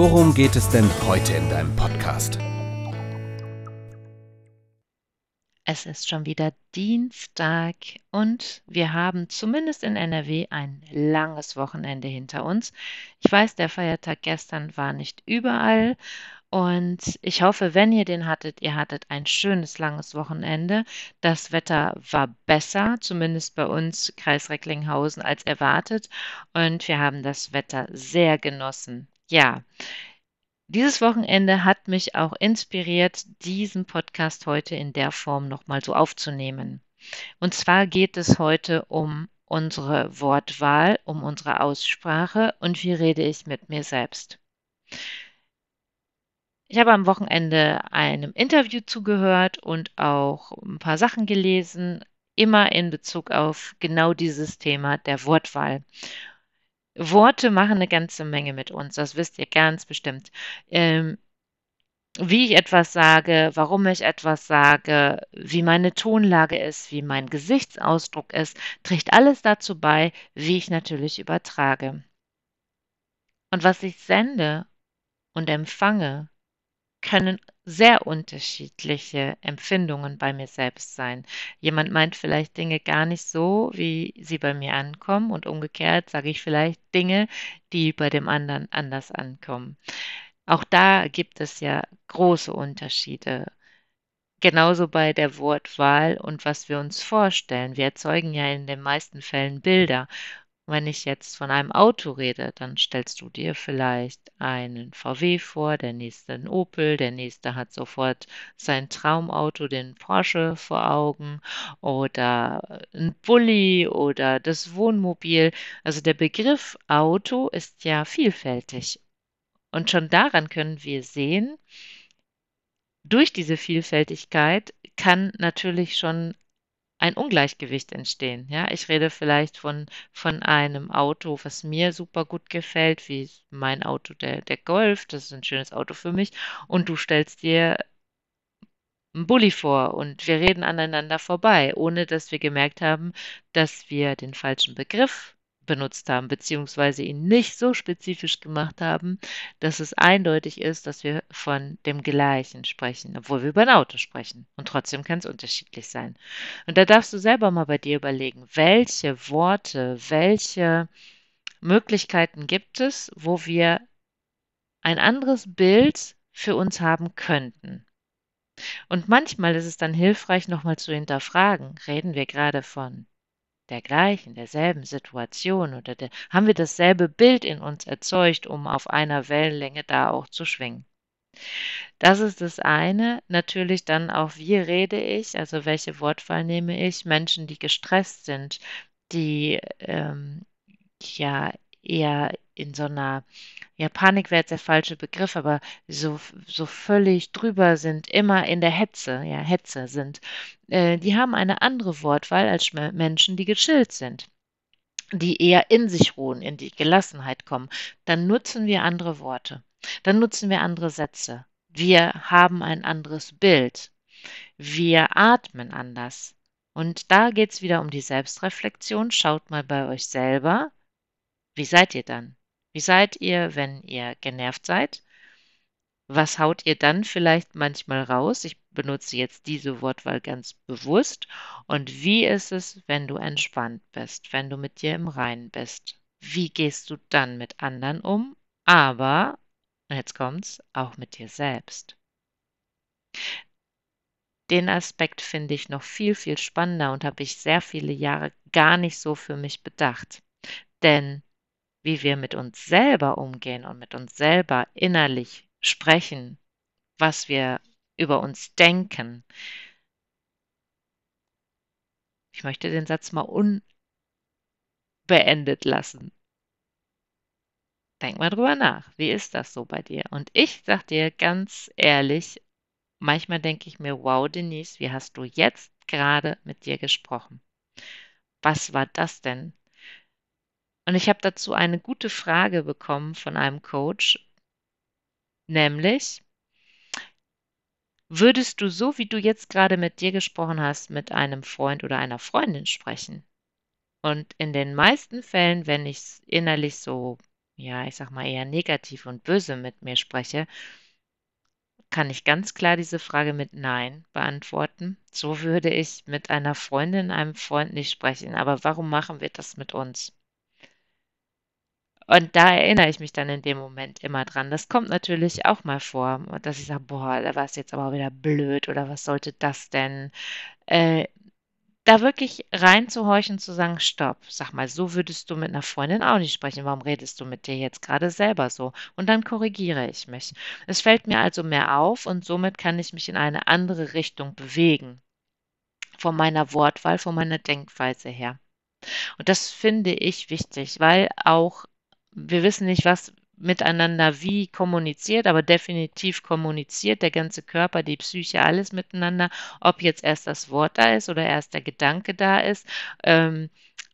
worum geht es denn heute in deinem Podcast? Es ist schon wieder Dienstag und wir haben zumindest in NRW ein langes Wochenende hinter uns. Ich weiß, der Feiertag gestern war nicht überall und ich hoffe, wenn ihr den hattet, ihr hattet ein schönes langes Wochenende. Das Wetter war besser, zumindest bei uns Kreis Recklinghausen, als erwartet und wir haben das Wetter sehr genossen. Ja, dieses Wochenende hat mich auch inspiriert, diesen Podcast heute in der Form nochmal so aufzunehmen. Und zwar geht es heute um unsere Wortwahl, um unsere Aussprache und wie rede ich mit mir selbst. Ich habe am Wochenende einem Interview zugehört und auch ein paar Sachen gelesen, immer in Bezug auf genau dieses Thema der Wortwahl. Worte machen eine ganze Menge mit uns, das wisst ihr ganz bestimmt. Ähm, wie ich etwas sage, warum ich etwas sage, wie meine Tonlage ist, wie mein Gesichtsausdruck ist, trägt alles dazu bei, wie ich natürlich übertrage. Und was ich sende und empfange, können sehr unterschiedliche Empfindungen bei mir selbst sein. Jemand meint vielleicht Dinge gar nicht so, wie sie bei mir ankommen und umgekehrt sage ich vielleicht Dinge, die bei dem anderen anders ankommen. Auch da gibt es ja große Unterschiede. Genauso bei der Wortwahl und was wir uns vorstellen. Wir erzeugen ja in den meisten Fällen Bilder wenn ich jetzt von einem Auto rede, dann stellst du dir vielleicht einen VW vor, der nächste einen Opel, der nächste hat sofort sein Traumauto, den Porsche vor Augen oder ein Bulli oder das Wohnmobil. Also der Begriff Auto ist ja vielfältig. Und schon daran können wir sehen, durch diese Vielfältigkeit kann natürlich schon ein Ungleichgewicht entstehen. Ja, ich rede vielleicht von, von einem Auto, was mir super gut gefällt, wie mein Auto, der, der Golf, das ist ein schönes Auto für mich, und du stellst dir einen Bulli vor und wir reden aneinander vorbei, ohne dass wir gemerkt haben, dass wir den falschen Begriff benutzt haben, beziehungsweise ihn nicht so spezifisch gemacht haben, dass es eindeutig ist, dass wir von dem Gleichen sprechen, obwohl wir über ein Auto sprechen. Und trotzdem kann es unterschiedlich sein. Und da darfst du selber mal bei dir überlegen, welche Worte, welche Möglichkeiten gibt es, wo wir ein anderes Bild für uns haben könnten. Und manchmal ist es dann hilfreich, nochmal zu hinterfragen, reden wir gerade von der gleichen, derselben Situation oder der, haben wir dasselbe Bild in uns erzeugt, um auf einer Wellenlänge da auch zu schwingen. Das ist das eine. Natürlich dann auch, wie rede ich, also welche Wortwahl nehme ich? Menschen, die gestresst sind, die ähm, ja eher in so einer, ja, Panik wäre jetzt der falsche Begriff, aber so, so völlig drüber sind, immer in der Hetze, ja, Hetze sind, äh, die haben eine andere Wortwahl als Menschen, die gechillt sind die eher in sich ruhen, in die Gelassenheit kommen, dann nutzen wir andere Worte. Dann nutzen wir andere Sätze. Wir haben ein anderes Bild. Wir atmen anders. Und da geht es wieder um die Selbstreflexion. Schaut mal bei euch selber. Wie seid ihr dann? Wie seid ihr, wenn ihr genervt seid? Was haut ihr dann vielleicht manchmal raus? Ich benutze jetzt diese Wortwahl ganz bewusst. Und wie ist es, wenn du entspannt bist, wenn du mit dir im Reinen bist? Wie gehst du dann mit anderen um? Aber, jetzt kommt's, auch mit dir selbst. Den Aspekt finde ich noch viel, viel spannender und habe ich sehr viele Jahre gar nicht so für mich bedacht. Denn wie wir mit uns selber umgehen und mit uns selber innerlich sprechen, was wir über uns denken. Ich möchte den Satz mal unbeendet lassen. Denk mal drüber nach. Wie ist das so bei dir? Und ich sag dir ganz ehrlich, manchmal denke ich mir, wow, Denise, wie hast du jetzt gerade mit dir gesprochen? Was war das denn? Und ich habe dazu eine gute Frage bekommen von einem Coach, nämlich, würdest du so, wie du jetzt gerade mit dir gesprochen hast, mit einem Freund oder einer Freundin sprechen? Und in den meisten Fällen, wenn ich innerlich so, ja, ich sag mal eher negativ und böse mit mir spreche, kann ich ganz klar diese Frage mit Nein beantworten. So würde ich mit einer Freundin, einem Freund nicht sprechen. Aber warum machen wir das mit uns? Und da erinnere ich mich dann in dem Moment immer dran. Das kommt natürlich auch mal vor, dass ich sage, boah, da war es jetzt aber wieder blöd oder was sollte das denn? Äh, da wirklich reinzuhorchen, zu sagen, stopp, sag mal, so würdest du mit einer Freundin auch nicht sprechen. Warum redest du mit dir jetzt gerade selber so? Und dann korrigiere ich mich. Es fällt mir also mehr auf und somit kann ich mich in eine andere Richtung bewegen. Von meiner Wortwahl, von meiner Denkweise her. Und das finde ich wichtig, weil auch wir wissen nicht, was miteinander wie kommuniziert, aber definitiv kommuniziert der ganze Körper, die Psyche, alles miteinander, ob jetzt erst das Wort da ist oder erst der Gedanke da ist, ähm,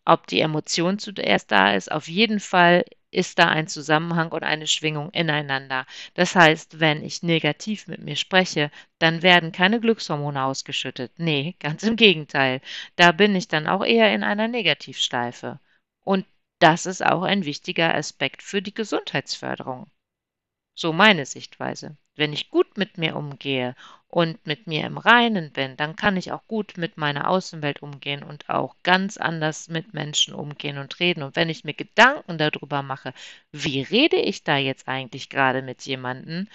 ob die Emotion zuerst da ist. Auf jeden Fall ist da ein Zusammenhang und eine Schwingung ineinander. Das heißt, wenn ich negativ mit mir spreche, dann werden keine Glückshormone ausgeschüttet. Nee, ganz im Gegenteil. Da bin ich dann auch eher in einer Negativschleife. Und das ist auch ein wichtiger Aspekt für die Gesundheitsförderung. So meine Sichtweise. Wenn ich gut mit mir umgehe und mit mir im Reinen bin, dann kann ich auch gut mit meiner Außenwelt umgehen und auch ganz anders mit Menschen umgehen und reden. Und wenn ich mir Gedanken darüber mache, wie rede ich da jetzt eigentlich gerade mit jemandem,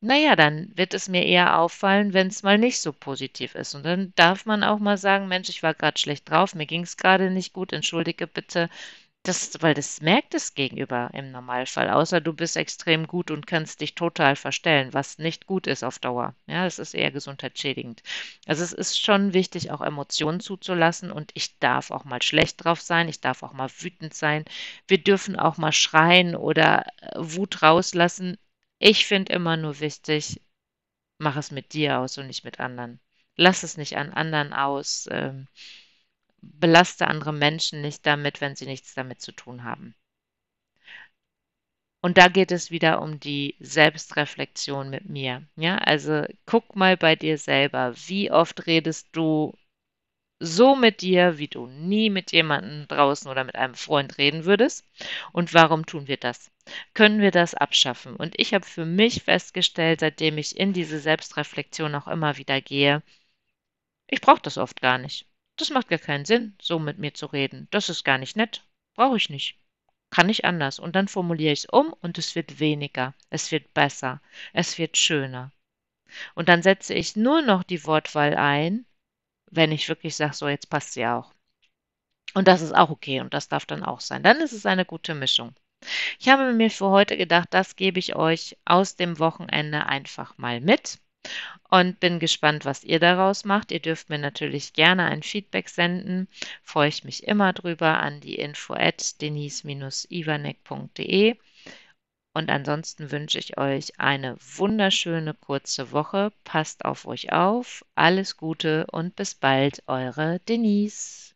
naja, dann wird es mir eher auffallen, wenn es mal nicht so positiv ist. Und dann darf man auch mal sagen, Mensch, ich war gerade schlecht drauf, mir ging es gerade nicht gut, entschuldige bitte, das, weil das merkt das Gegenüber im Normalfall, außer du bist extrem gut und kannst dich total verstellen, was nicht gut ist auf Dauer. Ja, das ist eher gesundheitsschädigend. Also es ist schon wichtig, auch Emotionen zuzulassen und ich darf auch mal schlecht drauf sein, ich darf auch mal wütend sein. Wir dürfen auch mal schreien oder äh, Wut rauslassen. Ich finde immer nur wichtig, mach es mit dir aus und nicht mit anderen. Lass es nicht an anderen aus. Ähm, belaste andere Menschen nicht damit, wenn sie nichts damit zu tun haben. Und da geht es wieder um die Selbstreflexion mit mir. Ja, also guck mal bei dir selber, wie oft redest du so mit dir, wie du nie mit jemandem draußen oder mit einem Freund reden würdest? Und warum tun wir das? Können wir das abschaffen? Und ich habe für mich festgestellt, seitdem ich in diese Selbstreflexion auch immer wieder gehe, ich brauche das oft gar nicht. Das macht gar keinen Sinn, so mit mir zu reden. Das ist gar nicht nett. Brauche ich nicht. Kann ich anders. Und dann formuliere ich es um und es wird weniger. Es wird besser. Es wird schöner. Und dann setze ich nur noch die Wortwahl ein, wenn ich wirklich sage, so jetzt passt sie auch. Und das ist auch okay und das darf dann auch sein. Dann ist es eine gute Mischung. Ich habe mir für heute gedacht, das gebe ich euch aus dem Wochenende einfach mal mit und bin gespannt, was ihr daraus macht. Ihr dürft mir natürlich gerne ein Feedback senden. Freue ich mich immer drüber an die info at denise-ivanek.de. Und ansonsten wünsche ich euch eine wunderschöne kurze Woche. Passt auf euch auf. Alles Gute und bis bald, eure Denise.